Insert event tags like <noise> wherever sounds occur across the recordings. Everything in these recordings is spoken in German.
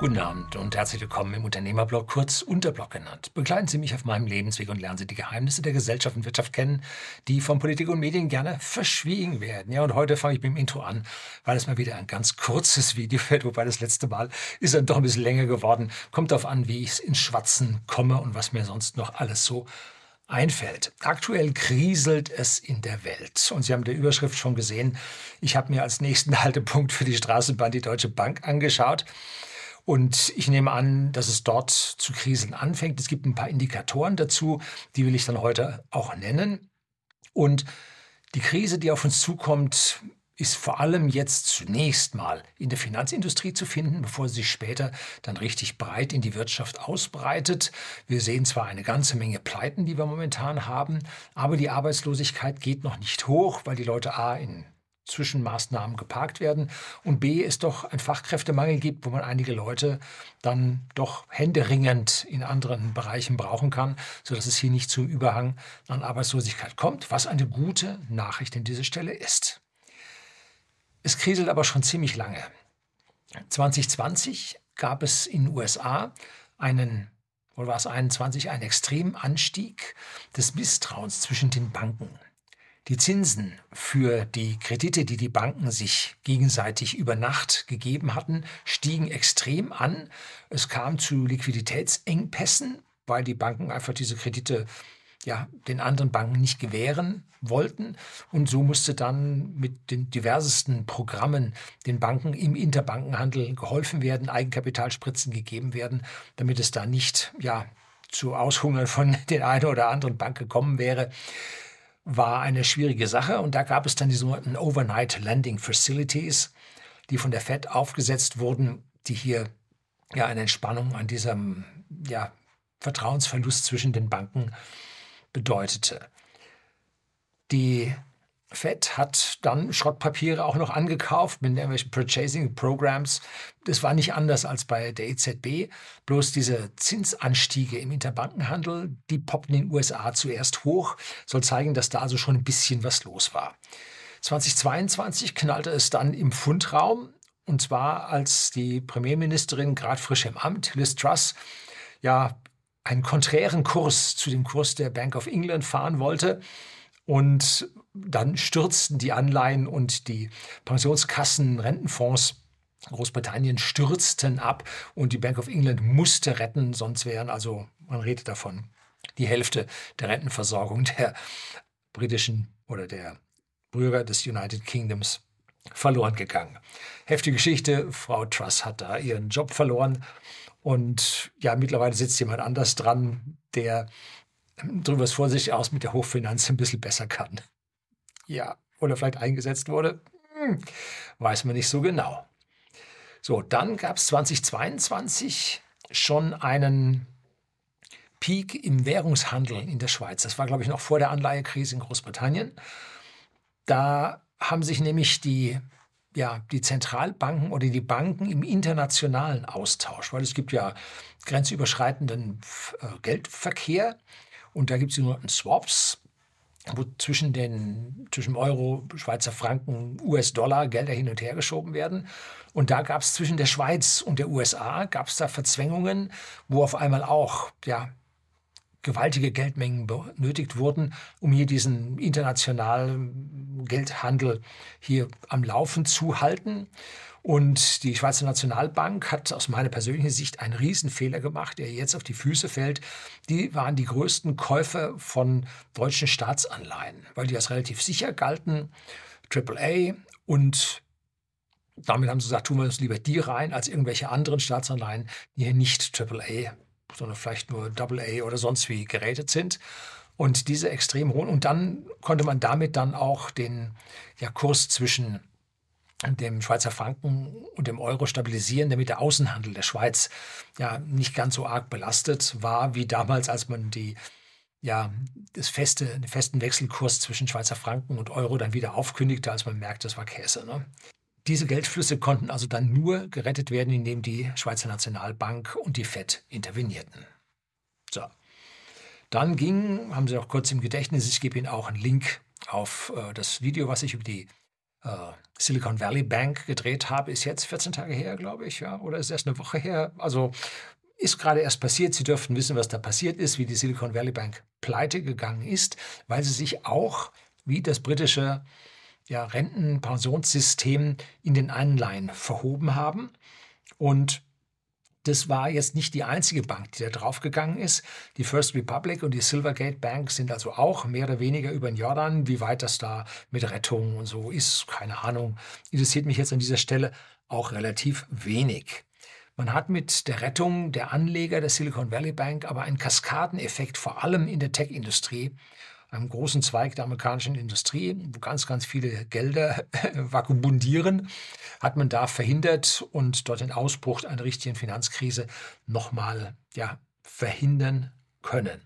Guten Abend und herzlich willkommen im Unternehmerblog, kurz Unterblog genannt. Begleiten Sie mich auf meinem Lebensweg und lernen Sie die Geheimnisse der Gesellschaft und Wirtschaft kennen, die von Politik und Medien gerne verschwiegen werden. Ja, und heute fange ich mit dem Intro an, weil es mal wieder ein ganz kurzes <laughs> Video wird, wobei das letzte Mal ist dann doch ein bisschen länger geworden. Kommt darauf an, wie ich in Schwatzen komme und was mir sonst noch alles so einfällt. Aktuell kriselt es in der Welt. Und Sie haben der Überschrift schon gesehen. Ich habe mir als nächsten <laughs> Haltepunkt für die Straßenbahn die Deutsche Bank angeschaut. Und ich nehme an, dass es dort zu Krisen anfängt. Es gibt ein paar Indikatoren dazu, die will ich dann heute auch nennen. Und die Krise, die auf uns zukommt, ist vor allem jetzt zunächst mal in der Finanzindustrie zu finden, bevor sie sich später dann richtig breit in die Wirtschaft ausbreitet. Wir sehen zwar eine ganze Menge Pleiten, die wir momentan haben, aber die Arbeitslosigkeit geht noch nicht hoch, weil die Leute A in Zwischenmaßnahmen geparkt werden und B es doch einen Fachkräftemangel gibt, wo man einige Leute dann doch händeringend in anderen Bereichen brauchen kann, sodass es hier nicht zum Überhang an Arbeitslosigkeit kommt, was eine gute Nachricht an dieser Stelle ist. Es kriselt aber schon ziemlich lange. 2020 gab es in den USA einen, oder war es 21, einen extremen Anstieg des Misstrauens zwischen den Banken. Die Zinsen für die Kredite, die die Banken sich gegenseitig über Nacht gegeben hatten, stiegen extrem an. Es kam zu Liquiditätsengpässen, weil die Banken einfach diese Kredite ja, den anderen Banken nicht gewähren wollten. Und so musste dann mit den diversesten Programmen den Banken im Interbankenhandel geholfen werden, Eigenkapitalspritzen gegeben werden, damit es da nicht ja, zu Aushungern von <laughs> den einen oder anderen Bank gekommen wäre war eine schwierige Sache und da gab es dann die sogenannten Overnight Landing Facilities, die von der Fed aufgesetzt wurden, die hier ja eine Entspannung an diesem ja, Vertrauensverlust zwischen den Banken bedeutete. Die Fed hat dann Schrottpapiere auch noch angekauft mit irgendwelchen Purchasing Programs. Das war nicht anders als bei der EZB. Bloß diese Zinsanstiege im Interbankenhandel, die poppten in den USA zuerst hoch, soll zeigen, dass da also schon ein bisschen was los war. 2022 knallte es dann im Fundraum. Und zwar, als die Premierministerin gerade frisch im Amt, Liz Truss, ja einen konträren Kurs zu dem Kurs der Bank of England fahren wollte und dann stürzten die Anleihen und die Pensionskassen, Rentenfonds Großbritannien stürzten ab und die Bank of England musste retten, sonst wären also, man redet davon, die Hälfte der Rentenversorgung der britischen oder der Bürger des United Kingdoms verloren gegangen. Heftige Geschichte, Frau Truss hat da ihren Job verloren und ja, mittlerweile sitzt jemand anders dran, der drüber es vorsichtig aus mit der Hochfinanz ein bisschen besser kann. Ja, oder vielleicht eingesetzt wurde, hm, weiß man nicht so genau. So, dann gab es 2022 schon einen Peak im Währungshandel in der Schweiz. Das war, glaube ich, noch vor der Anleihekrise in Großbritannien. Da haben sich nämlich die, ja, die Zentralbanken oder die Banken im internationalen Austausch, weil es gibt ja grenzüberschreitenden äh, Geldverkehr und da gibt es die Swaps, wo zwischen den zwischen Euro, Schweizer Franken, US-Dollar Gelder hin und her geschoben werden. Und da gab es zwischen der Schweiz und der USA gab es da Verzwängungen, wo auf einmal auch ja gewaltige Geldmengen benötigt wurden, um hier diesen internationalen Geldhandel hier am Laufen zu halten. Und die Schweizer Nationalbank hat aus meiner persönlichen Sicht einen Riesenfehler gemacht, der jetzt auf die Füße fällt. Die waren die größten Käufer von deutschen Staatsanleihen, weil die als relativ sicher galten, AAA und damit haben sie gesagt, tun wir uns lieber die rein als irgendwelche anderen Staatsanleihen, die hier nicht AAA, sondern vielleicht nur AA oder sonst wie gerätet sind. Und diese extrem hohen, und dann konnte man damit dann auch den ja, Kurs zwischen dem Schweizer Franken und dem Euro stabilisieren, damit der Außenhandel der Schweiz ja nicht ganz so arg belastet war wie damals, als man die ja, das feste, den festen Wechselkurs zwischen Schweizer Franken und Euro dann wieder aufkündigte, als man merkte, das war Käse. Ne? Diese Geldflüsse konnten also dann nur gerettet werden, indem die Schweizer Nationalbank und die FED intervenierten. So. Dann ging, haben Sie auch kurz im Gedächtnis, ich gebe Ihnen auch einen Link auf äh, das Video, was ich über die Silicon Valley Bank gedreht habe, ist jetzt 14 Tage her, glaube ich, ja, oder ist erst eine Woche her. Also ist gerade erst passiert. Sie dürften wissen, was da passiert ist, wie die Silicon Valley Bank pleite gegangen ist, weil sie sich auch wie das britische ja, Rentenpensionssystem in den Anleihen verhoben haben. Und das war jetzt nicht die einzige Bank, die da draufgegangen ist. Die First Republic und die Silvergate Bank sind also auch mehr oder weniger über den Jordan. Wie weit das da mit Rettung und so ist, keine Ahnung. Interessiert mich jetzt an dieser Stelle auch relativ wenig. Man hat mit der Rettung der Anleger der Silicon Valley Bank aber einen Kaskadeneffekt, vor allem in der Tech-Industrie, einem großen Zweig der amerikanischen Industrie, wo ganz, ganz viele Gelder <laughs> vagabundieren, hat man da verhindert und dort den Ausbruch einer richtigen Finanzkrise nochmal ja, verhindern können.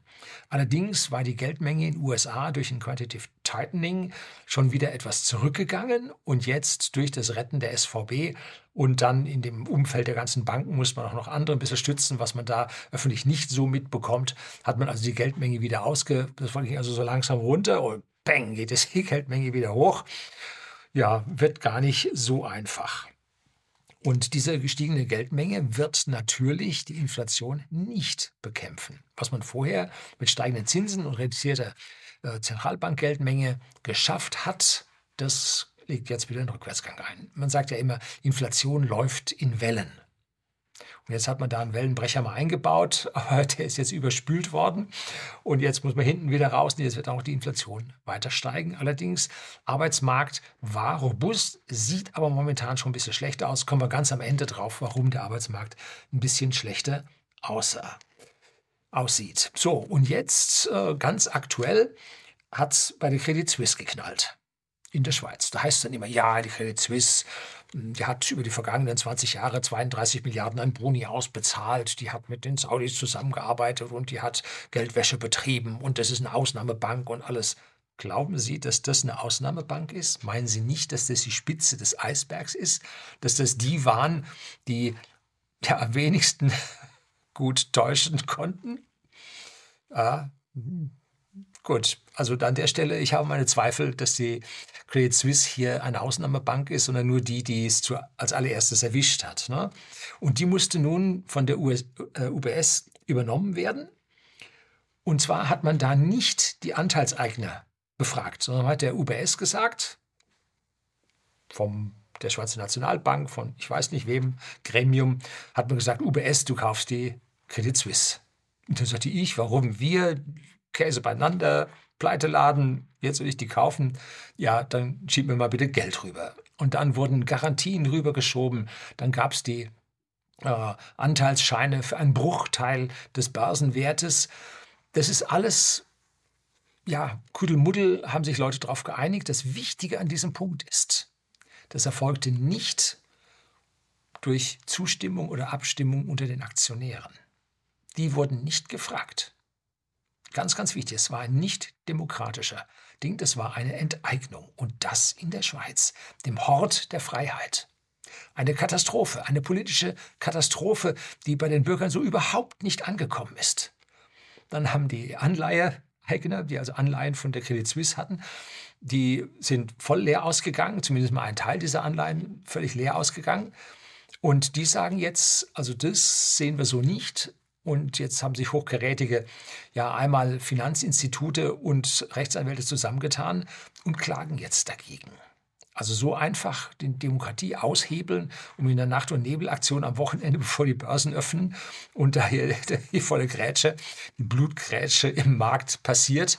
Allerdings war die Geldmenge in USA durch ein Quantitative Tightening schon wieder etwas zurückgegangen und jetzt durch das Retten der SVB und dann in dem Umfeld der ganzen Banken muss man auch noch andere ein bisschen stützen, was man da öffentlich nicht so mitbekommt, hat man also die Geldmenge wieder ausge, das ging also so langsam runter und bang geht es die <laughs> Geldmenge wieder hoch. Ja, wird gar nicht so einfach. Und diese gestiegene Geldmenge wird natürlich die Inflation nicht bekämpfen. Was man vorher mit steigenden Zinsen und reduzierter äh, Zentralbankgeldmenge geschafft hat, das legt jetzt wieder einen Rückwärtsgang ein. Man sagt ja immer, Inflation läuft in Wellen. Und jetzt hat man da einen Wellenbrecher mal eingebaut, <laughs> aber der ist jetzt überspült worden. Und jetzt muss man hinten wieder raus. Und jetzt wird auch die Inflation weiter steigen. Allerdings, Arbeitsmarkt war robust, sieht aber momentan schon ein bisschen schlechter aus. Kommen wir ganz am Ende drauf, warum der Arbeitsmarkt ein bisschen schlechter aussah, aussieht. So, und jetzt äh, ganz aktuell hat es bei der Credit Suisse geknallt in der Schweiz. Da heißt es dann immer, ja, die Credit Suisse, hm, die hat über die vergangenen 20 Jahre 32 Milliarden an Boni ausbezahlt, die hat mit den Saudis zusammengearbeitet und die hat Geldwäsche betrieben und das ist eine Ausnahmebank und alles. Glauben Sie, dass das eine Ausnahmebank ist? Meinen Sie nicht, dass das die Spitze des Eisbergs ist? Dass das die waren, die ja am wenigsten <laughs> gut täuschen konnten? Ja, hm, gut, also an der Stelle, ich habe meine Zweifel, dass die Credit Suisse hier eine Ausnahmebank ist, sondern nur die, die es zu, als allererstes erwischt hat. Ne? Und die musste nun von der US, äh, UBS übernommen werden. Und zwar hat man da nicht die Anteilseigner befragt, sondern hat der UBS gesagt, vom der Schweizer Nationalbank, von ich weiß nicht wem, Gremium, hat man gesagt, UBS, du kaufst die Credit Suisse. Und dann sagte ich, warum wir, Käse beieinander, Pleiteladen, jetzt will ich die kaufen, ja, dann schieb mir mal bitte Geld rüber. Und dann wurden Garantien rübergeschoben, dann gab es die äh, Anteilsscheine für einen Bruchteil des Börsenwertes. Das ist alles, ja, Kuddelmuddel haben sich Leute darauf geeinigt. Das Wichtige an diesem Punkt ist, das erfolgte nicht durch Zustimmung oder Abstimmung unter den Aktionären. Die wurden nicht gefragt. Ganz, ganz wichtig, es war ein nicht demokratischer Ding, das war eine Enteignung. Und das in der Schweiz, dem Hort der Freiheit. Eine Katastrophe, eine politische Katastrophe, die bei den Bürgern so überhaupt nicht angekommen ist. Dann haben die Anleiheeigner, die also Anleihen von der Credit Suisse hatten, die sind voll leer ausgegangen, zumindest mal ein Teil dieser Anleihen völlig leer ausgegangen. Und die sagen jetzt, also das sehen wir so nicht. Und jetzt haben sich hochkarätige, ja, einmal Finanzinstitute und Rechtsanwälte zusammengetan und klagen jetzt dagegen. Also so einfach die Demokratie aushebeln, um in der Nacht- und Nebelaktion am Wochenende, <laughs> bevor die Börsen öffnen und da hier <laughs> die volle Grätsche, die Blutgrätsche im Markt passiert,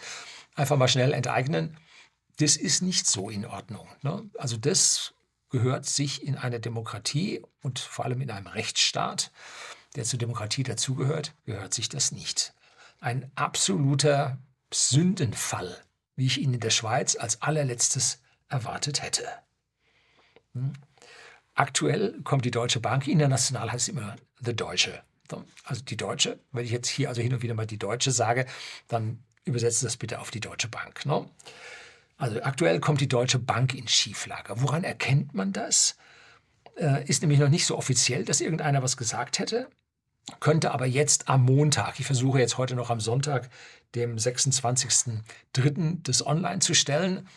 einfach mal schnell enteignen. Das ist nicht so in Ordnung. Ne? Also das gehört sich in einer Demokratie und vor allem in einem Rechtsstaat der zur Demokratie dazugehört, gehört sich das nicht. Ein absoluter Sündenfall, wie ich ihn in der Schweiz als allerletztes erwartet hätte. Hm? Aktuell kommt die Deutsche Bank, international heißt immer The Deutsche. Also die Deutsche, wenn ich jetzt hier also hin und wieder mal die Deutsche sage, dann übersetzt das bitte auf die Deutsche Bank. Ne? Also aktuell kommt die Deutsche Bank in Schieflage. Woran erkennt man das? Äh, ist nämlich noch nicht so offiziell, dass irgendeiner was gesagt hätte könnte aber jetzt am Montag, ich versuche jetzt heute noch am Sonntag, dem 26.03. das online zu stellen.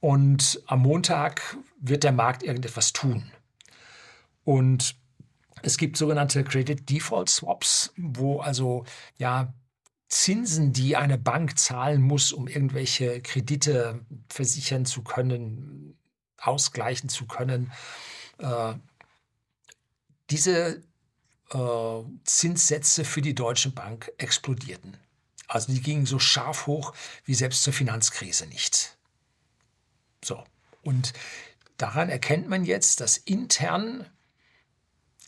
Und am Montag wird der Markt irgendetwas tun. Und es gibt sogenannte Credit Default Swaps, wo also ja Zinsen, die eine Bank zahlen muss, um irgendwelche Kredite versichern zu können, ausgleichen zu können, äh, diese äh, Zinssätze für die Deutsche Bank explodierten. Also die gingen so scharf hoch wie selbst zur Finanzkrise nicht. So, und daran erkennt man jetzt, dass intern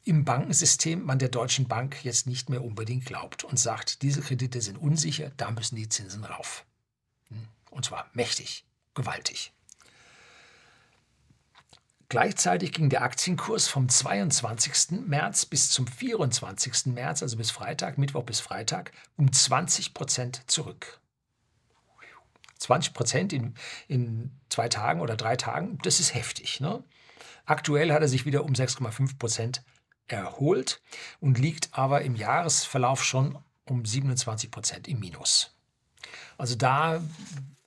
im Bankensystem man der Deutschen Bank jetzt nicht mehr unbedingt glaubt und sagt, diese Kredite sind unsicher, da müssen die Zinsen rauf. Hm? Und zwar mächtig, gewaltig. Gleichzeitig ging der Aktienkurs vom 22. März bis zum 24. März, also bis Freitag, Mittwoch bis Freitag, um 20 Prozent zurück. 20 Prozent in, in zwei Tagen oder drei Tagen, das ist heftig. Ne? Aktuell hat er sich wieder um 6,5 Prozent erholt und liegt aber im Jahresverlauf schon um 27 Prozent im Minus. Also da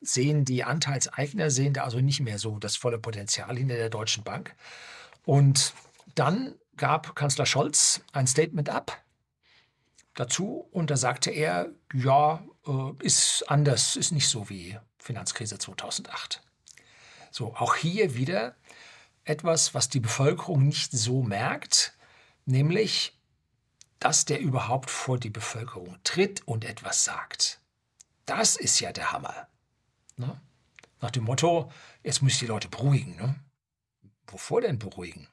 sehen die Anteilseigner, sehen da also nicht mehr so das volle Potenzial hinter der Deutschen Bank. Und dann gab Kanzler Scholz ein Statement ab dazu und da sagte er, ja, äh, ist anders, ist nicht so wie Finanzkrise 2008. So, auch hier wieder etwas, was die Bevölkerung nicht so merkt, nämlich, dass der überhaupt vor die Bevölkerung tritt und etwas sagt. Das ist ja der Hammer. Ne? Nach dem Motto, jetzt muss ich die Leute beruhigen. Ne? Wovor denn beruhigen?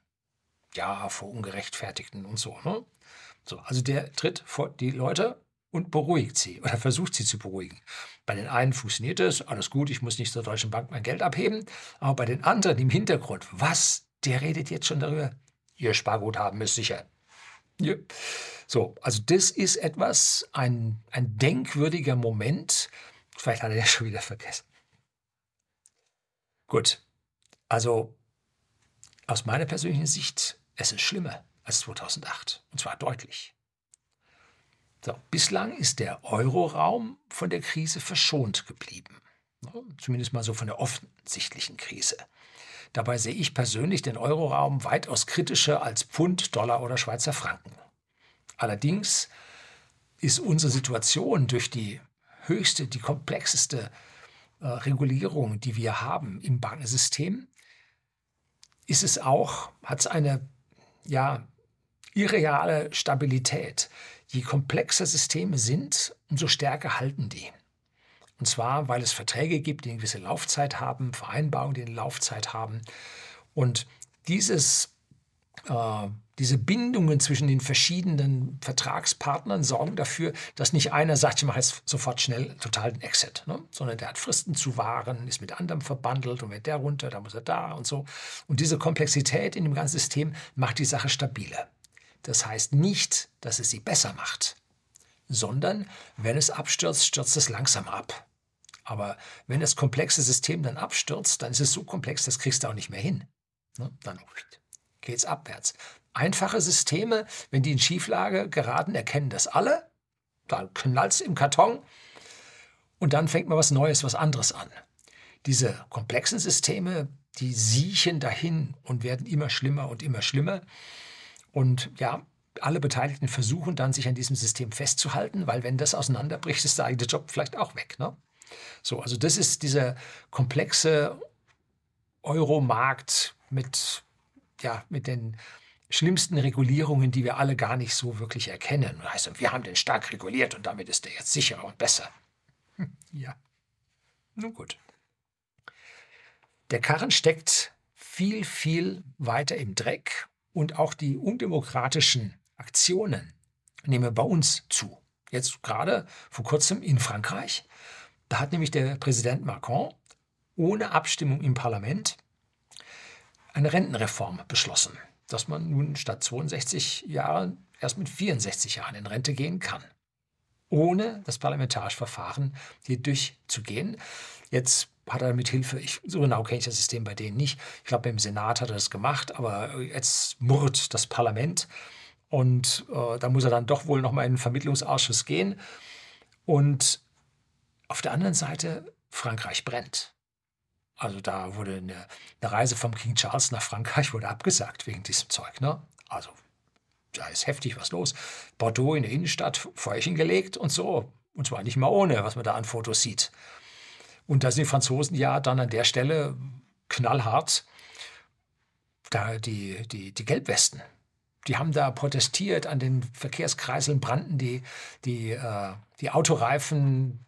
Ja, vor Ungerechtfertigten und so. Ne? so. Also der tritt vor die Leute und beruhigt sie oder versucht sie zu beruhigen. Bei den einen funktioniert es, alles gut, ich muss nicht zur Deutschen Bank mein Geld abheben, aber bei den anderen im Hintergrund, was, der redet jetzt schon darüber, ihr Sparguthaben ist sicher. Ja. So, also das ist etwas, ein, ein denkwürdiger Moment, vielleicht hat er ja schon wieder vergessen. Gut, also aus meiner persönlichen Sicht, es ist schlimmer als 2008, und zwar deutlich. So, bislang ist der Euroraum von der Krise verschont geblieben. Zumindest mal so von der offensichtlichen Krise. Dabei sehe ich persönlich den Euroraum weitaus kritischer als Pfund, Dollar oder Schweizer Franken. Allerdings ist unsere Situation durch die höchste, die komplexeste äh, Regulierung, die wir haben im Bankensystem, ist es auch, hat es eine ja, irreale Stabilität. Je komplexer Systeme sind, umso stärker halten die. Und zwar, weil es Verträge gibt, die eine gewisse Laufzeit haben, Vereinbarungen, die eine Laufzeit haben. Und dieses, äh, diese Bindungen zwischen den verschiedenen Vertragspartnern sorgen dafür, dass nicht einer sagt, ich mache jetzt sofort schnell total den Exit, ne? sondern der hat Fristen zu wahren, ist mit anderem verbandelt und wenn der runter, dann muss er da und so. Und diese Komplexität in dem ganzen System macht die Sache stabiler. Das heißt nicht, dass es sie besser macht, sondern wenn es abstürzt, stürzt es langsam ab. Aber wenn das komplexe System dann abstürzt, dann ist es so komplex, das kriegst du auch nicht mehr hin. Ne? Dann geht es abwärts. Einfache Systeme, wenn die in Schieflage geraten, erkennen das alle. Dann knallt es im Karton und dann fängt man was Neues, was anderes an. Diese komplexen Systeme, die siechen dahin und werden immer schlimmer und immer schlimmer. Und ja, alle Beteiligten versuchen dann, sich an diesem System festzuhalten, weil wenn das auseinanderbricht, ist der eigene Job vielleicht auch weg. Ne? So, also das ist dieser komplexe Euromarkt mit, ja, mit den schlimmsten Regulierungen, die wir alle gar nicht so wirklich erkennen. Das heißt, wir haben den stark reguliert und damit ist er jetzt sicherer und besser. <laughs> Ja, nun gut. Der Karren steckt viel, viel weiter im Dreck und auch die undemokratischen Aktionen nehmen bei uns zu. Jetzt gerade vor kurzem in Frankreich. Da hat nämlich der Präsident Macron ohne Abstimmung im Parlament eine Rentenreform beschlossen, dass man nun statt 62 Jahren erst mit 64 Jahren in Rente gehen kann, ohne das parlamentarische Verfahren hier durchzugehen. Jetzt hat er mit Hilfe, ich, so genau kenne ich das System bei denen nicht, ich glaube, im Senat hat er das gemacht, aber jetzt murrt das Parlament und äh, da muss er dann doch wohl nochmal in den Vermittlungsausschuss gehen. Und auf der anderen Seite, Frankreich brennt. Also da wurde eine, eine, Reise vom King Charles nach Frankreich wurde abgesagt wegen diesem Zeug. Ne? Also da ist heftig was los. Bordeaux in der Innenstadt, Feuerchen gelegt und so. Und zwar nicht mal ohne, was man da an Fotos sieht. Und da sind die Franzosen ja dann an der Stelle knallhart, da die, die, die Gelbwesten. Die haben da protestiert, an den Verkehrskreiseln brannten die, die, äh, die Autoreifen.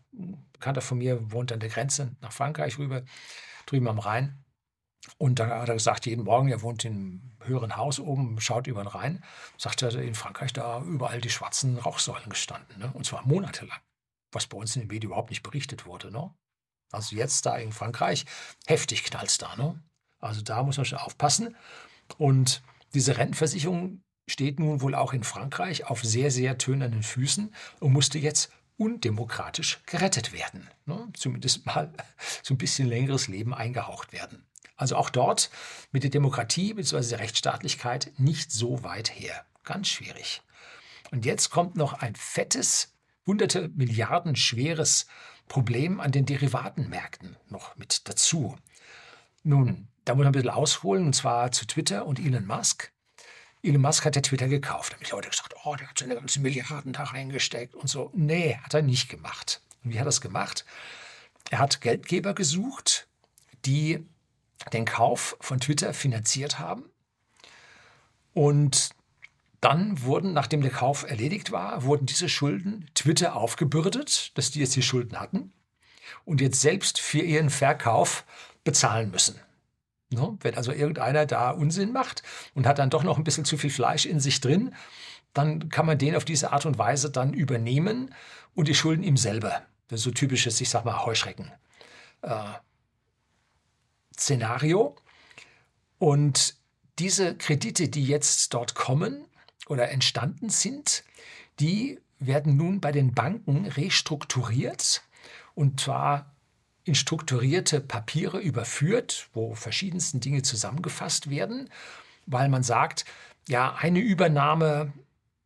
Bekannter von mir wohnt an der Grenze nach Frankreich rüber, drüben am Rhein. Und da hat er gesagt, jeden Morgen, er wohnt einem höheren Haus oben, schaut über den Rhein, sagt er, in Frankreich da überall die schwarzen Rauchsäulen gestanden. Ne? Und zwar monatelang, was bei uns in den Medien überhaupt nicht berichtet wurde. Ne? Also jetzt da in Frankreich, heftig knallt es da. Ne? Also da muss man schon aufpassen. Und diese Rentenversicherung steht nun wohl auch in Frankreich auf sehr, sehr tönernen Füßen und musste jetzt undemokratisch gerettet werden. Ne? Zumindest mal <laughs> so ein bisschen längeres Leben eingehaucht werden. Also auch dort mit der Demokratie bzw. der Rechtsstaatlichkeit nicht so weit her. Ganz schwierig. Und jetzt kommt noch ein fettes, hunderte Milliarden schweres Problem an den Derivatenmärkten noch mit dazu. Nun, da muss man ein bisschen ausholen, und zwar zu Twitter und Elon Musk. Elon Musk hat ja Twitter gekauft. Da haben die Leute gesagt, oh, der hat seine ganzen Milliarden da reingesteckt und so. Nee, hat er nicht gemacht. Und wie hat er es gemacht? Er hat Geldgeber gesucht, die den Kauf von Twitter finanziert haben. Und dann wurden, nachdem der Kauf erledigt war, wurden diese Schulden Twitter aufgebürdet, dass die jetzt die Schulden hatten und jetzt selbst für ihren Verkauf bezahlen müssen. No, wenn also irgendeiner da Unsinn macht und hat dann doch noch ein bisschen zu viel Fleisch in sich drin, dann kann man den auf diese Art und Weise dann übernehmen und die Schulden ihm selber. Das ist so typisches, ich sag mal, Heuschrecken. Äh. Und diese Kredite, die jetzt dort kommen oder entstanden sind, die werden nun bei den Banken restrukturiert und zwar in strukturierte Papiere überführt, wo verschiedensten Dinge zusammengefasst werden, weil man sagt, ja, eine Übernahme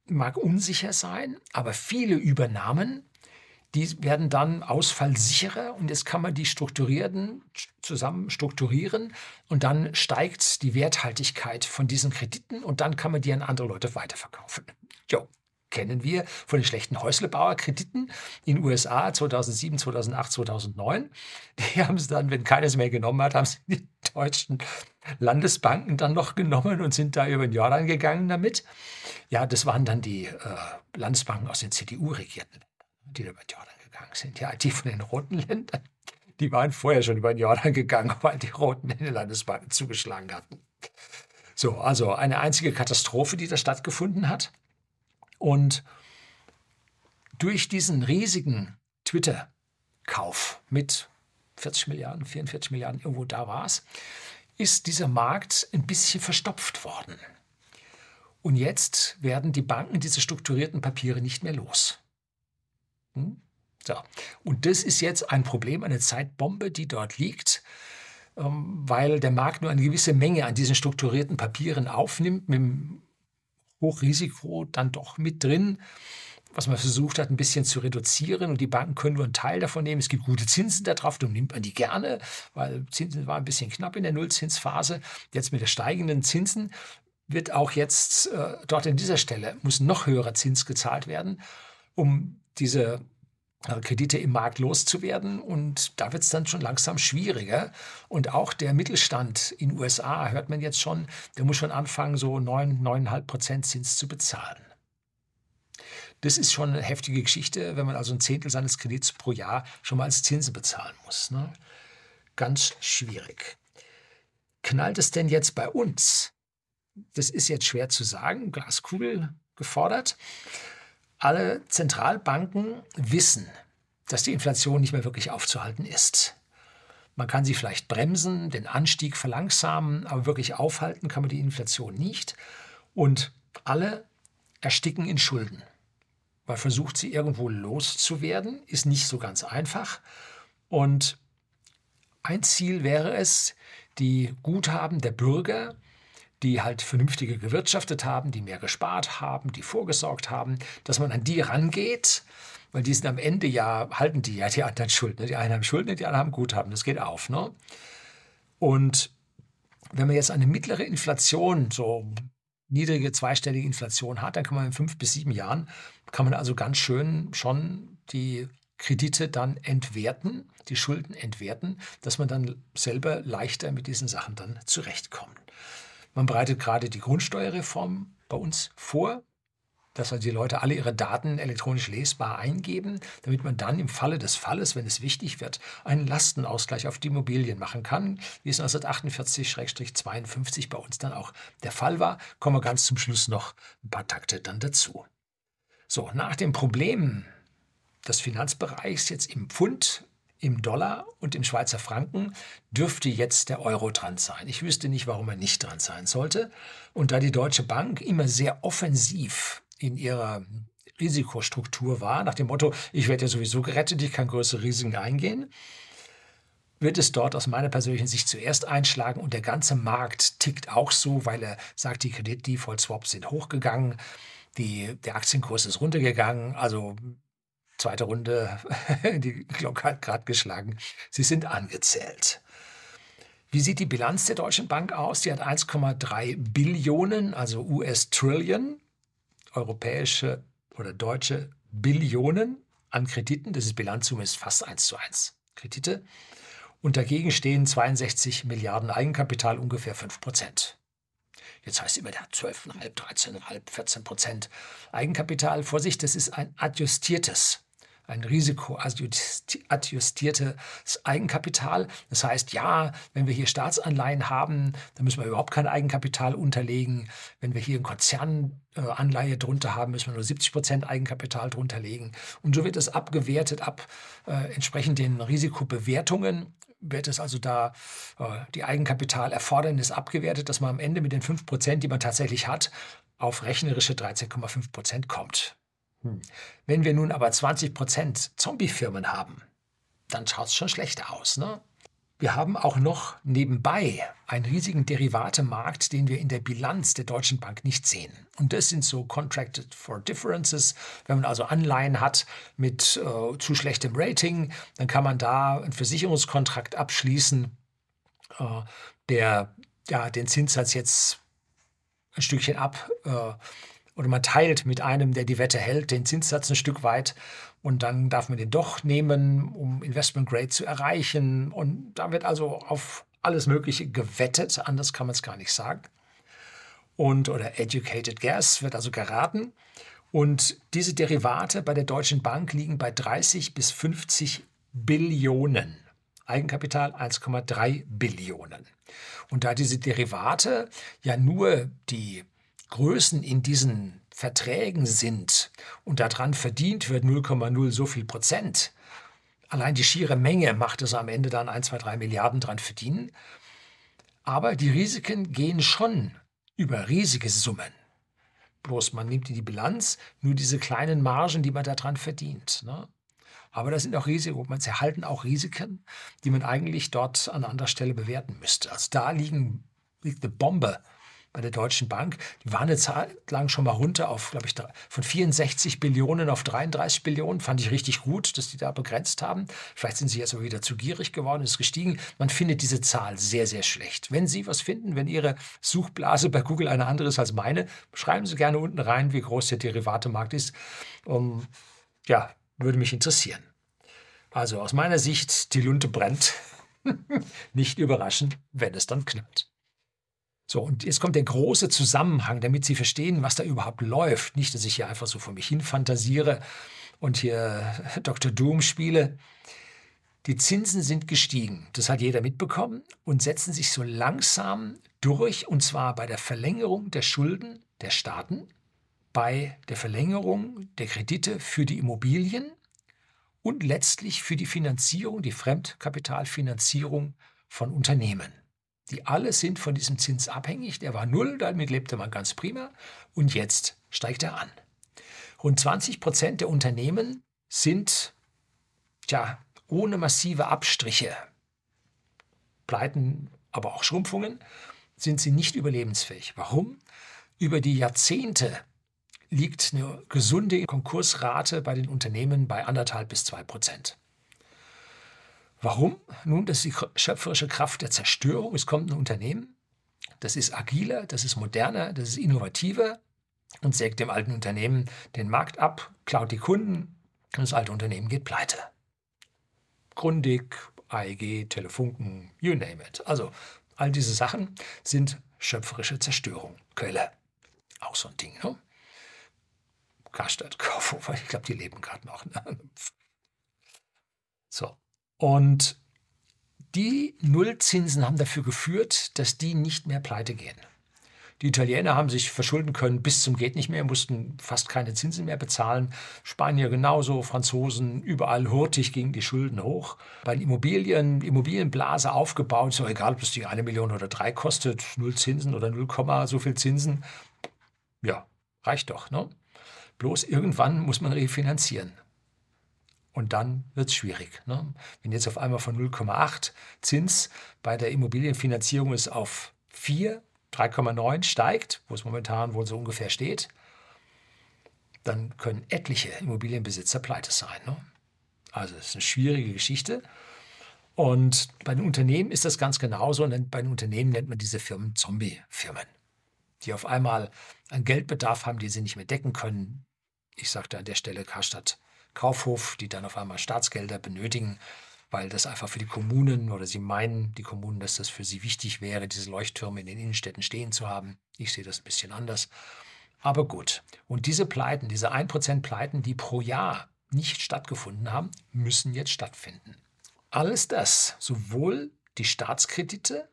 mag unsicher sein, aber viele Übernahmen die werden dann ausfallsicherer und jetzt kann man die strukturierten zusammen strukturieren und dann steigt die Werthaltigkeit von diesen Krediten und dann kann man die an andere Leute weiterverkaufen. Jo, kennen wir von den schlechten Häuslebauerkrediten in den USA 2007, 2008, 2009. Die <laughs> haben sie dann, wenn keiner es mehr genommen hat, haben sie die deutschen Landesbanken dann noch genommen und sind da über den Jordan gegangen damit. Ja, das waren dann die äh, Landesbanken aus den CDU-regierten die über den Jordan gegangen sind. Ja, die von den roten Ländern, die waren vorher schon über den Jordan gegangen, <laughs> weil die Roten in den Landesbanken zugeschlagen hatten. So, also eine einzige Katastrophe, die da stattgefunden hat. Und durch diesen riesigen Twitter-Kauf mit 40 Milliarden, 44 Milliarden, irgendwo da war es, ist dieser Markt ein bisschen verstopft worden. Und jetzt werden die Banken diese strukturierten Papiere nicht mehr los. Hm? So. Und das ist jetzt ein Problem, eine Zeitbombe, die dort liegt, ähm, weil der Markt nur eine gewisse Menge an diesen strukturierten Papieren aufnimmt, mit dem Hochrisiko dann doch mit drin, was man versucht hat, ein bisschen zu reduzieren. Und die Banken können nur einen Teil davon nehmen. Es gibt gute Zinsen darauf, darum nimmt man die gerne, weil Zinsen waren ein bisschen knapp in der Nullzinsphase. Jetzt mit den steigenden Zinsen wird auch jetzt äh, dort an dieser Stelle, muss noch höherer Zins gezahlt werden, um diese Kredite im Markt loszuwerden. Und da wird es dann schon langsam schwieriger. Und auch der Mittelstand in den USA, hört man jetzt schon, der muss schon anfangen, so 9, 9,5 Prozent Zins zu bezahlen. Das ist schon eine heftige Geschichte, wenn man also ein Zehntel seines Kredits pro Jahr schon mal als Zinsen bezahlen muss. Ne? Ganz schwierig. Knallt es denn jetzt bei uns? Das ist jetzt schwer zu sagen, Glaskugel gefordert alle Zentralbanken wissen, dass die Inflation nicht mehr wirklich aufzuhalten ist. Man kann sie vielleicht bremsen, den Anstieg verlangsamen, aber wirklich aufhalten kann man die Inflation nicht. Und alle ersticken in Schulden. Weil versucht sie irgendwo loszuwerden, ist nicht so ganz einfach. Und ein Ziel wäre es, die Guthaben der Bürger die halt vernünftiger gewirtschaftet haben, die mehr gespart haben, die vorgesorgt haben, dass man an die rangeht, weil die sind am Ende ja, halten die ja die anderen Schulden. Die einen haben Schulden, die anderen haben Guthaben. Das geht auf. Ne? Und wenn man jetzt eine mittlere Inflation, so niedrige zweistellige Inflation hat, dann kann man in fünf bis sieben Jahren, kann man also ganz schön schon die Kredite dann entwerten, die Schulden entwerten, dass man dann selber leichter mit diesen Sachen dann zurechtkommt. Man bereitet gerade die Grundsteuerreform bei uns vor dass also die Leute alle ihre Daten elektronisch lesbar eingeben, damit man dann im Falle des Falles, wenn es wichtig wird, einen Lastenausgleich auf die Immobilien machen kann, wie es 1948-52 bei uns dann auch der Fall war. Kommen wir ganz zum Schluss noch ein paar Takte dann dazu. So, nach dem Problem des Finanzbereichs jetzt im Pfund im Dollar und im Schweizer Franken dürfte jetzt der Euro dran sein. Ich wüsste nicht, warum er nicht dran sein sollte. Und da die Deutsche Bank immer sehr offensiv in ihrer Risikostruktur war, nach dem Motto, ich werde ja sowieso gerettet, ich kann größere Risiken eingehen, wird es dort aus meiner persönlichen Sicht zuerst einschlagen und der ganze Markt tickt auch so, weil er sagt, die Kredit-Default-Swaps sind hochgegangen, die, der Aktienkurs ist runtergegangen, also zweite Runde, <laughs> die Glocke hat gerade geschlagen, sie sind angezählt. Wie sieht die Bilanz der Deutschen Bank aus? Die hat 1,3 Billionen, also US-Trillion, europäische oder deutsche Billionen an Krediten. Das ist Bilanzsumme ist fast 1 zu 1 Kredite. Und dagegen stehen 62 Milliarden Eigenkapital, ungefähr 5 Prozent. Jetzt heißt es immer, der hat 12,5, 13,5, 14 Prozent Eigenkapital. Vorsicht, das ist ein adjustiertes ein risikoadjustiertes Eigenkapital. Das heißt, ja, wenn wir hier Staatsanleihen haben, dann müssen wir überhaupt kein Eigenkapital unterlegen. Wenn wir hier eine Konzernanleihe drunter haben, müssen wir nur 70 Prozent Eigenkapital drunter legen. Und so wird es abgewertet ab äh, entsprechend den Risikobewertungen wird es also da äh, die Eigenkapitalerfordernis abgewertet, dass man am Ende mit den 5 Prozent, die man tatsächlich hat, auf rechnerische 13,5 Prozent kommt. Hm. Wenn wir nun aber 20 Zombie-Firmen haben, dann schaut es schon schlechter aus. Ne? Wir haben auch noch nebenbei einen riesigen Derivatemarkt, den wir in der Bilanz der Deutschen Bank nicht sehen. Und das sind so Contracted for Differences. Wenn man also Anleihen hat mit äh, zu schlechtem Rating, dann kann man da einen Versicherungskontrakt abschließen, äh, der ja, den Zinssatz jetzt ein Stückchen ab äh, oder man teilt mit einem, der die Wette hält, den Zinssatz ein Stück weit und dann darf man den doch nehmen, um Investment Grade zu erreichen. Und da wird also auf alles Mögliche gewettet, anders kann man es gar nicht sagen. Und oder Educated Gas wird also geraten. Und diese Derivate bei der Deutschen Bank liegen bei 30 bis 50 Billionen. Eigenkapital 1,3 Billionen. Und da diese Derivate ja nur die Größen in diesen Verträgen sind und daran verdient wird 0,0 so viel Prozent, allein die schiere Menge macht es am Ende dann 1, 2, 3 Milliarden dran verdienen. Aber die Risiken gehen schon über riesige Summen. Bloß man nimmt in die Bilanz nur diese kleinen Margen, die man daran verdient. Ne? Aber das sind auch Risiken, man erhalten auch Risiken, die man eigentlich dort an anderer Stelle bewerten müsste. Also da liegen, liegt eine Bombe bei der Deutschen Bank. Die waren eine Zeit lang schon mal runter auf, glaube ich, von 64 Billionen auf 33 Billionen. Fand ich richtig gut, dass die da begrenzt haben. Vielleicht sind sie jetzt aber wieder zu gierig geworden, ist gestiegen. Man findet diese Zahl sehr, sehr schlecht. Wenn Sie was finden, wenn Ihre Suchblase bei Google eine andere ist als meine, schreiben Sie gerne unten rein, wie groß der Derivatemarkt ist. Um, ja, würde mich interessieren. Also aus meiner Sicht, die Lunte brennt. <laughs> Nicht überraschen, wenn es dann knallt. So, und jetzt kommt der große Zusammenhang, damit Sie verstehen, was da überhaupt läuft. Nicht, dass ich hier einfach so vor mich hin fantasiere und hier <laughs> Dr. Doom spiele. Die Zinsen sind gestiegen, das hat jeder mitbekommen, und setzen sich so langsam durch, und zwar bei der Verlängerung der Schulden der Staaten, bei der Verlängerung der Kredite für die Immobilien und letztlich für die Finanzierung, die Fremdkapitalfinanzierung von Unternehmen. Die alle sind von diesem Zins abhängig. Der war null, damit lebte man ganz prima. Und jetzt steigt er an. Rund 20 Prozent der Unternehmen sind tja, ohne massive Abstriche, Pleiten, aber auch Schrumpfungen, sind sie nicht überlebensfähig. Warum? Über die Jahrzehnte liegt eine gesunde Konkursrate bei den Unternehmen bei anderthalb bis zwei Prozent. Warum? Nun, das ist die schöpferische Kraft der Zerstörung. Es kommt ein Unternehmen, das ist agiler, das ist moderner, das ist innovativer und sägt dem alten Unternehmen den Markt ab, klaut die Kunden und das alte Unternehmen geht pleite. Grundig, AEG, Telefunken, you name it. Also all diese Sachen sind schöpferische Zerstörung. Quelle, auch so ein Ding. Ne? Karstadt, <laughs> Kaufhofer, ich glaube, die leben gerade noch. Ne? So. Und die Nullzinsen haben dafür geführt, dass die nicht mehr pleite gehen. Die Italiener haben sich verschulden können bis zum geht nicht mehr, mussten fast keine Zinsen mehr bezahlen. Spanier genauso, Franzosen, überall hurtig gingen die Schulden hoch. Bei den Immobilien, Immobilienblase aufgebaut, so egal, ob es die eine Million oder drei kostet, null Zinsen oder 0, so viel Zinsen. Ja, reicht doch. Ne? Bloß irgendwann muss man refinanzieren. Und dann wird es schwierig. Ne? Wenn jetzt auf einmal von 0,8 Zins bei der Immobilienfinanzierung ist auf 4 3,9 steigt, wo es momentan wohl so ungefähr steht, dann können etliche Immobilienbesitzer pleite sein. Ne? Also es ist eine schwierige Geschichte. Und bei den Unternehmen ist das ganz genauso. Und bei den Unternehmen nennt man diese Firmen Zombie-Firmen, die auf einmal einen Geldbedarf haben, den sie nicht mehr decken können. Ich sagte an der Stelle Karstadt Kaufhof, die dann auf einmal Staatsgelder benötigen, weil das einfach für die Kommunen oder sie meinen, die Kommunen, dass das für sie wichtig wäre, diese Leuchttürme in den Innenstädten stehen zu haben. Ich sehe das ein bisschen anders. Aber gut. Und diese Pleiten, diese 1% Pleiten, die pro Jahr nicht stattgefunden haben, müssen jetzt stattfinden. Alles das, sowohl die Staatskredite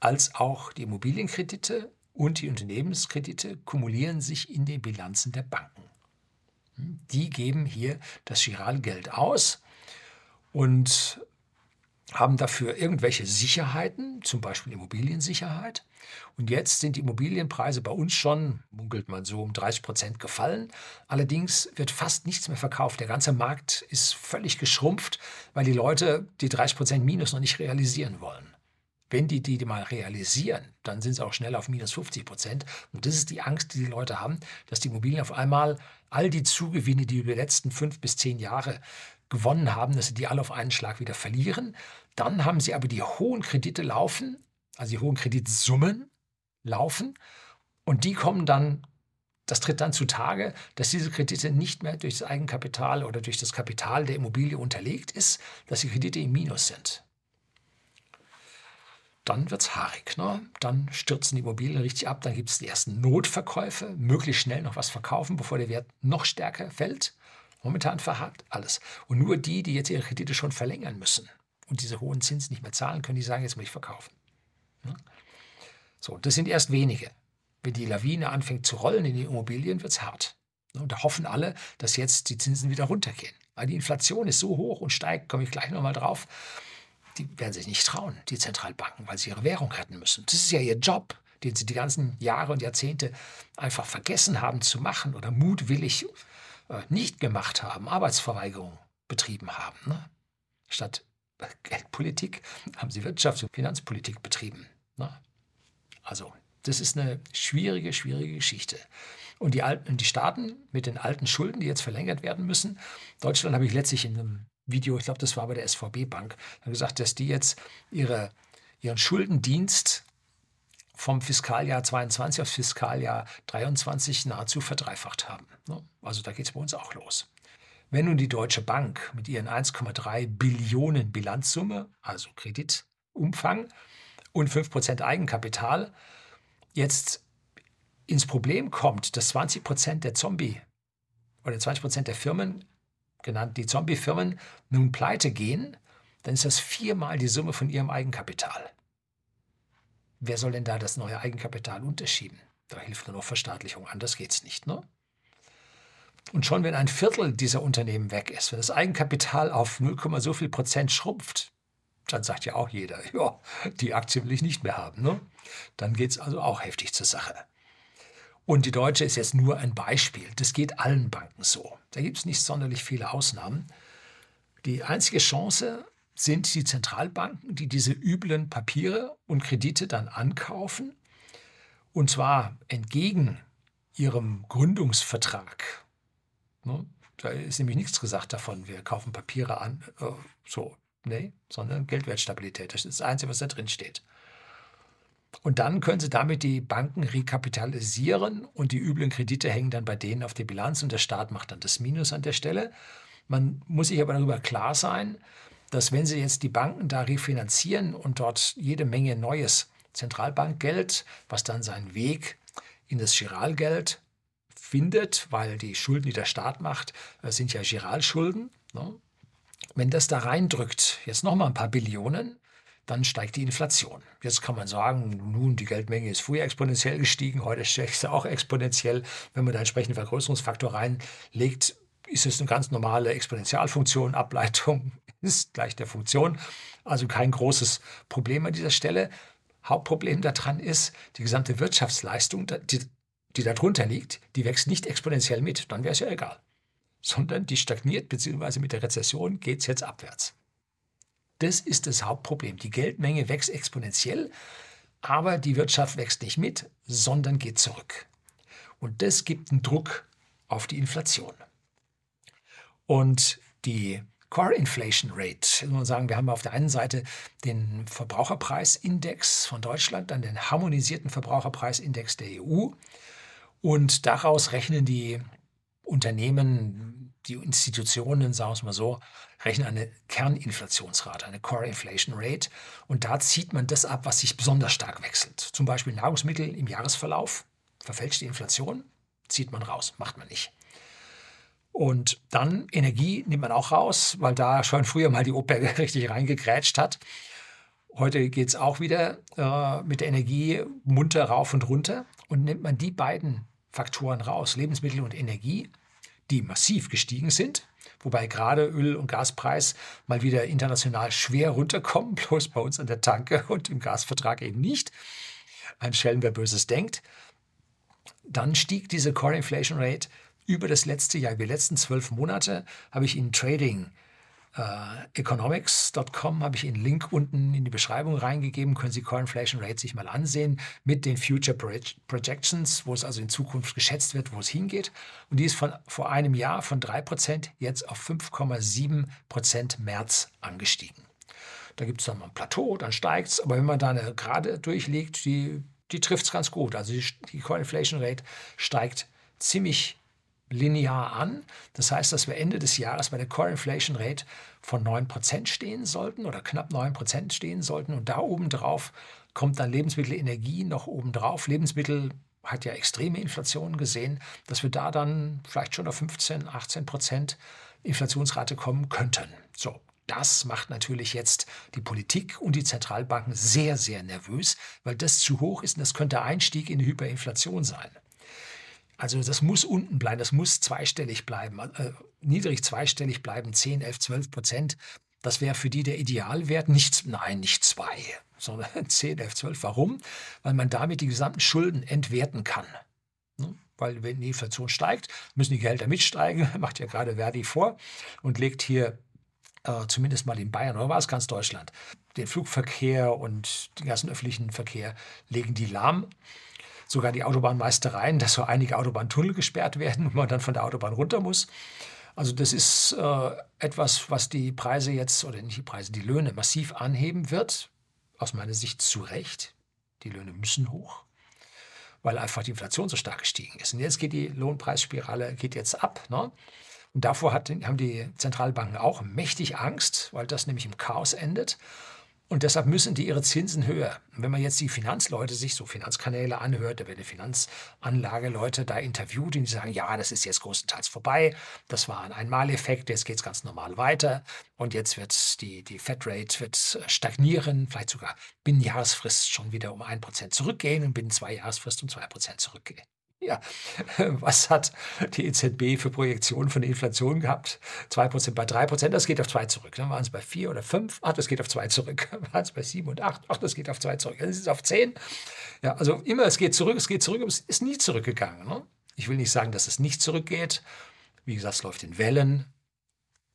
als auch die Immobilienkredite und die Unternehmenskredite kumulieren sich in den Bilanzen der Banken. Die geben hier das Giralgeld aus und haben dafür irgendwelche Sicherheiten, zum Beispiel Immobiliensicherheit. Und jetzt sind die Immobilienpreise bei uns schon, munkelt man so, um 30 Prozent gefallen. Allerdings wird fast nichts mehr verkauft. Der ganze Markt ist völlig geschrumpft, weil die Leute die 30 Prozent Minus noch nicht realisieren wollen. Wenn die die mal realisieren, dann sind sie auch schnell auf minus 50 Prozent. Und das ist die Angst, die die Leute haben, dass die Immobilien auf einmal all die Zugewinne, die über die letzten fünf bis zehn Jahre gewonnen haben, dass sie die alle auf einen Schlag wieder verlieren. Dann haben sie aber die hohen Kredite laufen, also die hohen Kreditsummen laufen und die kommen dann, das tritt dann zutage, dass diese Kredite nicht mehr durch das Eigenkapital oder durch das Kapital der Immobilie unterlegt ist, dass die Kredite im Minus sind. Dann wird es haarig. Ne? Dann stürzen die Immobilien richtig ab. Dann gibt es die ersten Notverkäufe, möglichst schnell noch was verkaufen, bevor der Wert noch stärker fällt. Momentan verharrt alles. Und nur die, die jetzt ihre Kredite schon verlängern müssen und diese hohen Zinsen nicht mehr zahlen können, die sagen, jetzt muss ich verkaufen. So, das sind erst wenige. Wenn die Lawine anfängt zu rollen in die Immobilien, wird es hart. Und da hoffen alle, dass jetzt die Zinsen wieder runtergehen. Weil die Inflation ist so hoch und steigt, komme ich gleich nochmal drauf. Die werden sich nicht trauen, die Zentralbanken, weil sie ihre Währung retten müssen. Das ist ja ihr Job, den sie die ganzen Jahre und Jahrzehnte einfach vergessen haben zu machen oder mutwillig äh, nicht gemacht haben, Arbeitsverweigerung betrieben haben. Ne? Statt Geldpolitik haben sie Wirtschafts- und Finanzpolitik betrieben. Ne? Also, das ist eine schwierige, schwierige Geschichte. Und die, alten, die Staaten mit den alten Schulden, die jetzt verlängert werden müssen, Deutschland habe ich letztlich in einem Video, ich glaube, das war bei der SVB Bank, gesagt, dass die jetzt ihre, ihren Schuldendienst vom Fiskaljahr 22 aufs Fiskaljahr 23 nahezu verdreifacht haben. Ne? Also da geht es bei uns auch los. Wenn nun die Deutsche Bank mit ihren 1,3 Billionen Bilanzsumme, also Kreditumfang und 5% Eigenkapital, jetzt ins Problem kommt, dass 20% der Zombie oder 20% der Firmen, genannt die Zombie-Firmen, nun pleite gehen, dann ist das viermal die Summe von ihrem Eigenkapital. Wer soll denn da das neue Eigenkapital unterschieben? Da hilft nur noch Verstaatlichung, anders geht es nicht. Ne? Und schon wenn ein Viertel dieser Unternehmen weg ist, wenn das Eigenkapital auf 0, so viel Prozent schrumpft, dann sagt ja auch jeder, <laughs> ja, die Aktie will ich nicht mehr haben. Ne? Dann geht es also auch heftig zur Sache. Und die Deutsche ist jetzt nur ein Beispiel. Das geht allen Banken so. Da gibt es nicht sonderlich viele Ausnahmen. Die einzige Chance, sind die Zentralbanken, die diese üblen Papiere und Kredite dann ankaufen, und zwar entgegen ihrem Gründungsvertrag. Ne? Da ist nämlich nichts gesagt davon, wir kaufen Papiere an, äh, so Nee, sondern Geldwertstabilität. Das ist das Einzige, was da drin steht. Und dann können sie damit die Banken rekapitalisieren und die üblen Kredite hängen dann bei denen auf die Bilanz und der Staat macht dann das Minus an der Stelle. Man muss sich aber darüber klar sein, dass wenn sie jetzt die Banken da refinanzieren und dort jede Menge neues Zentralbankgeld, was dann seinen Weg in das Giralgeld findet, weil die Schulden, die der Staat macht, äh, sind ja Giralschulden. Ne? Wenn das da reindrückt, jetzt nochmal ein paar Billionen, dann steigt die Inflation. Jetzt kann man sagen, nun, die Geldmenge ist früher exponentiell gestiegen, heute steigt sie auch exponentiell. Wenn man da entsprechenden Vergrößerungsfaktor reinlegt, ist es eine ganz normale Exponentialfunktion. Ableitung <laughs> ist gleich der Funktion. Also kein großes Problem an dieser Stelle. Hauptproblem daran ist, die gesamte Wirtschaftsleistung, die, die darunter liegt, die wächst nicht exponentiell mit. Dann wäre es ja egal. Sondern die stagniert, beziehungsweise mit der Rezession geht es jetzt abwärts. Das ist das Hauptproblem. Die Geldmenge wächst exponentiell, aber die Wirtschaft wächst nicht mit, sondern geht zurück. Und das gibt einen Druck auf die Inflation. Und die Core Inflation Rate, muss man sagen, wir haben auf der einen Seite den Verbraucherpreisindex von Deutschland, dann den harmonisierten Verbraucherpreisindex der EU und daraus rechnen die Unternehmen, die Institutionen, sagen wir es mal so, rechnen eine Kerninflationsrate, eine Core Inflation Rate. Und da zieht man das ab, was sich besonders stark wechselt. Zum Beispiel Nahrungsmittel im Jahresverlauf, verfälschte Inflation, zieht man raus, macht man nicht. Und dann Energie nimmt man auch raus, weil da schon früher mal die OPEC <laughs> richtig reingegrätscht hat. Heute geht es auch wieder äh, mit der Energie munter rauf und runter. Und nimmt man die beiden Faktoren raus, Lebensmittel und Energie, die massiv gestiegen sind, wobei gerade Öl- und Gaspreis mal wieder international schwer runterkommen, <laughs> bloß bei uns an der Tanke und im Gasvertrag eben nicht. Ein Schelm, wer Böses denkt. Dann stieg diese Core Inflation Rate über das letzte Jahr, über die letzten zwölf Monate, habe ich in Trading Uh, economics.com habe ich einen Link unten in die Beschreibung reingegeben. Können Sie Core Inflation Rate sich mal ansehen mit den Future Projections, wo es also in Zukunft geschätzt wird, wo es hingeht. Und die ist von vor einem Jahr von 3% jetzt auf 5,7% März angestiegen. Da gibt es dann mal ein Plateau, dann steigt es. Aber wenn man da eine Gerade durchlegt, die, die trifft es ganz gut. Also die, die Core Inflation Rate steigt ziemlich linear an. Das heißt, dass wir Ende des Jahres bei der Core Inflation Rate von 9% stehen sollten oder knapp 9% stehen sollten. Und da obendrauf kommt dann Lebensmittel, Energie noch obendrauf. Lebensmittel hat ja extreme Inflationen gesehen, dass wir da dann vielleicht schon auf 15, 18% Inflationsrate kommen könnten. So, das macht natürlich jetzt die Politik und die Zentralbanken sehr, sehr nervös, weil das zu hoch ist und das könnte Einstieg in Hyperinflation sein. Also das muss unten bleiben, das muss zweistellig bleiben, äh, niedrig zweistellig bleiben, 10, 11, 12 Prozent. Das wäre für die der Idealwert, nicht, nein, nicht zwei, sondern 10, 11, 12. Warum? Weil man damit die gesamten Schulden entwerten kann. Ne? Weil wenn die Inflation steigt, müssen die Gehälter mitsteigen, <laughs> macht ja gerade Verdi vor und legt hier äh, zumindest mal in Bayern oder war es ganz Deutschland, den Flugverkehr und den ganzen öffentlichen Verkehr legen die lahm sogar die Autobahnmeistereien, dass so einige Autobahntunnel gesperrt werden und man dann von der Autobahn runter muss. Also das ist äh, etwas, was die Preise jetzt, oder nicht die Preise, die Löhne massiv anheben wird. Aus meiner Sicht zu Recht. Die Löhne müssen hoch, weil einfach die Inflation so stark gestiegen ist. Und jetzt geht die Lohnpreisspirale geht jetzt ab. Ne? Und davor hat, haben die Zentralbanken auch mächtig Angst, weil das nämlich im Chaos endet. Und deshalb müssen die ihre Zinsen höher. Und wenn man jetzt die Finanzleute sich so Finanzkanäle anhört, da werden Finanzanlageleute da interviewt und die sagen, ja, das ist jetzt größtenteils vorbei. Das war ein Einmaleffekt, jetzt geht es ganz normal weiter. Und jetzt wird die, die Fed Rate wird stagnieren, vielleicht sogar binnen Jahresfrist schon wieder um 1% zurückgehen und binnen zwei Jahresfrist um 2% zurückgehen. Ja, <laughs> was hat die EZB für Projektionen von der Inflation gehabt? 2% bei 3%, das geht auf 2 zurück. Dann waren es bei 4 oder 5, ach, das geht auf 2 zurück. <laughs> Dann waren es bei 7 und 8, ach, das geht auf 2 zurück. Dann ist es auf 10. Ja, also immer, es geht zurück, es geht zurück, aber es ist nie zurückgegangen. Ne? Ich will nicht sagen, dass es nicht zurückgeht. Wie gesagt, es läuft in Wellen.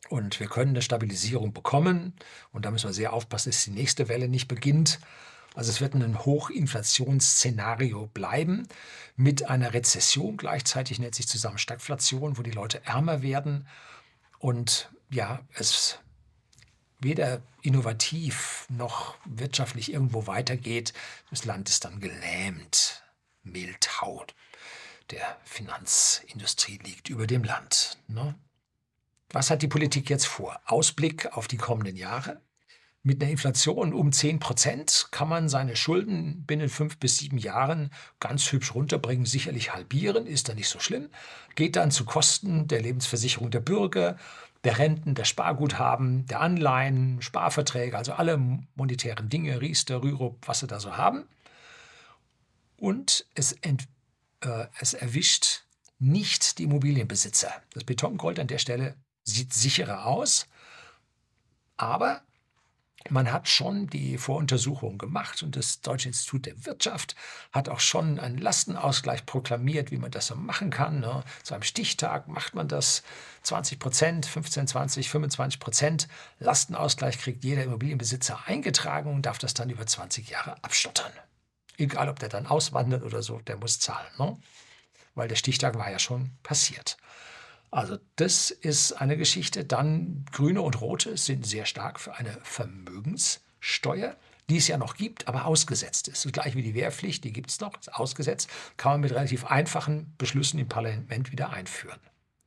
Und wir können eine Stabilisierung bekommen. Und da müssen wir sehr aufpassen, dass die nächste Welle nicht beginnt. Also es wird ein Hochinflationsszenario bleiben mit einer Rezession. Gleichzeitig nennt sich zusammen Stagflation, wo die Leute ärmer werden. Und ja, es weder innovativ noch wirtschaftlich irgendwo weitergeht. Das Land ist dann gelähmt, Mehltau der Finanzindustrie liegt über dem Land. Ne? Was hat die Politik jetzt vor? Ausblick auf die kommenden Jahre. Mit einer Inflation um 10 Prozent kann man seine Schulden binnen fünf bis sieben Jahren ganz hübsch runterbringen, sicherlich halbieren, ist da nicht so schlimm. Geht dann zu Kosten der Lebensversicherung der Bürger, der Renten, der Sparguthaben, der Anleihen, Sparverträge, also alle monetären Dinge, Riester, Rürup, was sie da so haben. Und es, äh, es erwischt nicht die Immobilienbesitzer. Das Betongold an der Stelle sieht sicherer aus, aber man hat schon die Voruntersuchung gemacht und das Deutsche Institut der Wirtschaft hat auch schon einen Lastenausgleich proklamiert, wie man das so machen kann. Ne? Zu einem Stichtag macht man das 20 Prozent, 15, 20, 25 Prozent Lastenausgleich kriegt jeder Immobilienbesitzer eingetragen und darf das dann über 20 Jahre abstottern. Egal, ob der dann auswandert oder so, der muss zahlen. Ne? Weil der Stichtag war ja schon passiert. Also das ist eine Geschichte. Dann Grüne und Rote sind sehr stark für eine Vermögenssteuer, die es ja noch gibt, aber ausgesetzt ist. Gleich wie die Wehrpflicht, die gibt es noch, ist ausgesetzt, kann man mit relativ einfachen Beschlüssen im Parlament wieder einführen.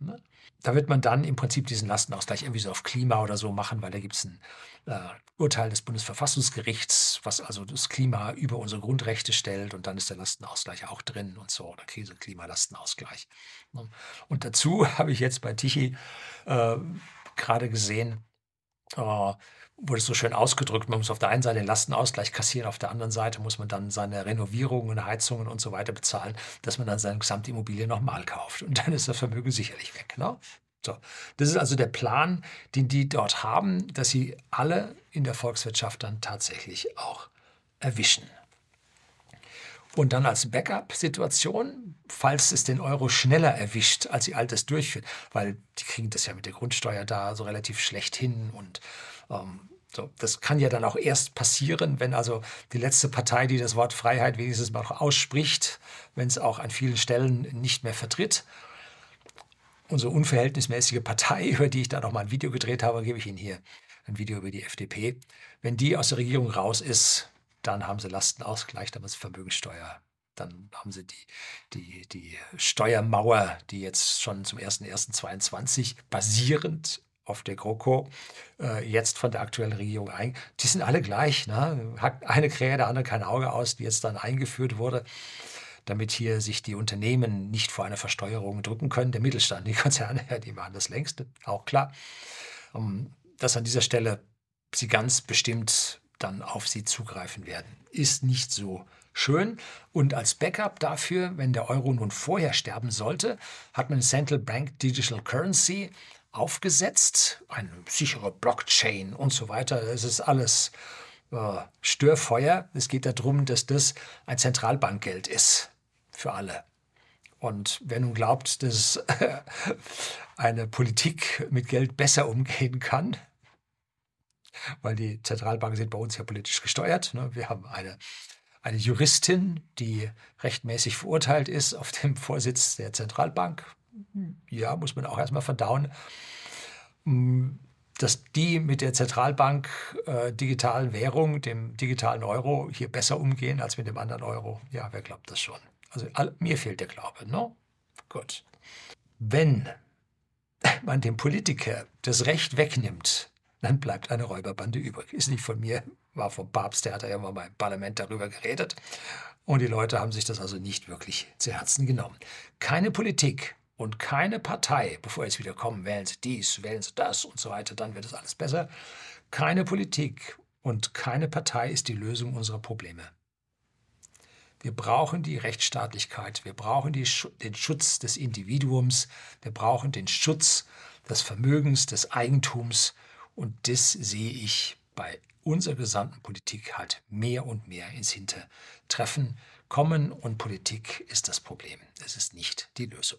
Ne? Da wird man dann im Prinzip diesen Lastenausgleich irgendwie so auf Klima oder so machen, weil da gibt es ein äh, Urteil des Bundesverfassungsgerichts, was also das Klima über unsere Grundrechte stellt und dann ist der Lastenausgleich auch drin und so, oder Krise, Klimalastenausgleich. Ne? Und dazu <laughs> habe ich jetzt bei Tichy äh, gerade gesehen, äh, wurde es so schön ausgedrückt, man muss auf der einen Seite den Lastenausgleich kassieren, auf der anderen Seite muss man dann seine Renovierungen, Heizungen und so weiter bezahlen, dass man dann seine gesamte Immobilie nochmal kauft. Und dann ist das Vermögen sicherlich weg. Ne? So, das ist also der Plan, den die dort haben, dass sie alle in der Volkswirtschaft dann tatsächlich auch erwischen. Und dann als Backup-Situation, falls es den Euro schneller erwischt, als sie Altes durchführt, weil die kriegen das ja mit der Grundsteuer da so relativ schlecht hin und ähm, so, das kann ja dann auch erst passieren, wenn also die letzte Partei, die das Wort Freiheit wenigstens mal ausspricht, wenn es auch an vielen Stellen nicht mehr vertritt. Unsere unverhältnismäßige Partei, <laughs> über die ich da noch mal ein Video gedreht habe, gebe ich Ihnen hier ein Video über die FDP. Wenn die aus der Regierung raus ist, dann haben sie Lastenausgleich, dann ist Vermögenssteuer. Dann haben sie die, die, die Steuermauer, die jetzt schon zum 01.01.2022 basierend auf der GroKo äh, jetzt von der aktuellen Regierung ein. Die sind alle gleich. Ne? Hat eine Krähe, der andere kein Auge aus, die jetzt dann eingeführt wurde, damit hier sich die Unternehmen nicht vor einer Versteuerung drücken können. Der Mittelstand, die <laughs> Konzerne, die machen das längst, auch klar. Ähm, dass an dieser Stelle sie ganz bestimmt dann auf sie zugreifen werden, ist nicht so schön. Und als Backup dafür, wenn der Euro nun vorher sterben sollte, hat man Central Bank Digital Currency aufgesetzt, eine sichere Blockchain und so weiter. Es ist alles äh, Störfeuer. Es geht darum, dass das ein Zentralbankgeld ist für alle. Und wer nun glaubt, dass <laughs> eine Politik mit Geld besser umgehen kann, weil die Zentralbanken sind bei uns ja politisch gesteuert. Ne? Wir haben eine, eine Juristin, die rechtmäßig verurteilt ist auf dem Vorsitz der Zentralbank ja, muss man auch erstmal verdauen, mm, dass die mit der Zentralbank äh, digitalen Währung, dem digitalen Euro, hier besser umgehen als mit dem anderen Euro. Ja, wer glaubt das schon? Also all, mir fehlt der Glaube, no? Gut. Wenn <laughs> man dem Politiker das Recht wegnimmt, dann bleibt eine Räuberbande übrig. Ist nicht von mir, war vom Papst, der hat ja mal im Parlament darüber geredet. Und die Leute haben sich das also nicht wirklich zu Herzen genommen. Keine Politik und keine Partei, bevor jetzt wieder kommen, wählen Sie dies, wählen Sie das und so weiter, dann wird es alles besser. Keine Politik und keine Partei ist die Lösung unserer Probleme. Wir brauchen die Rechtsstaatlichkeit, wir brauchen die, den Schutz des Individuums, wir brauchen den Schutz des Vermögens, des Eigentums und das sehe ich bei unserer gesamten Politik halt mehr und mehr ins Hintertreffen kommen und Politik ist das Problem. Es ist nicht die Lösung.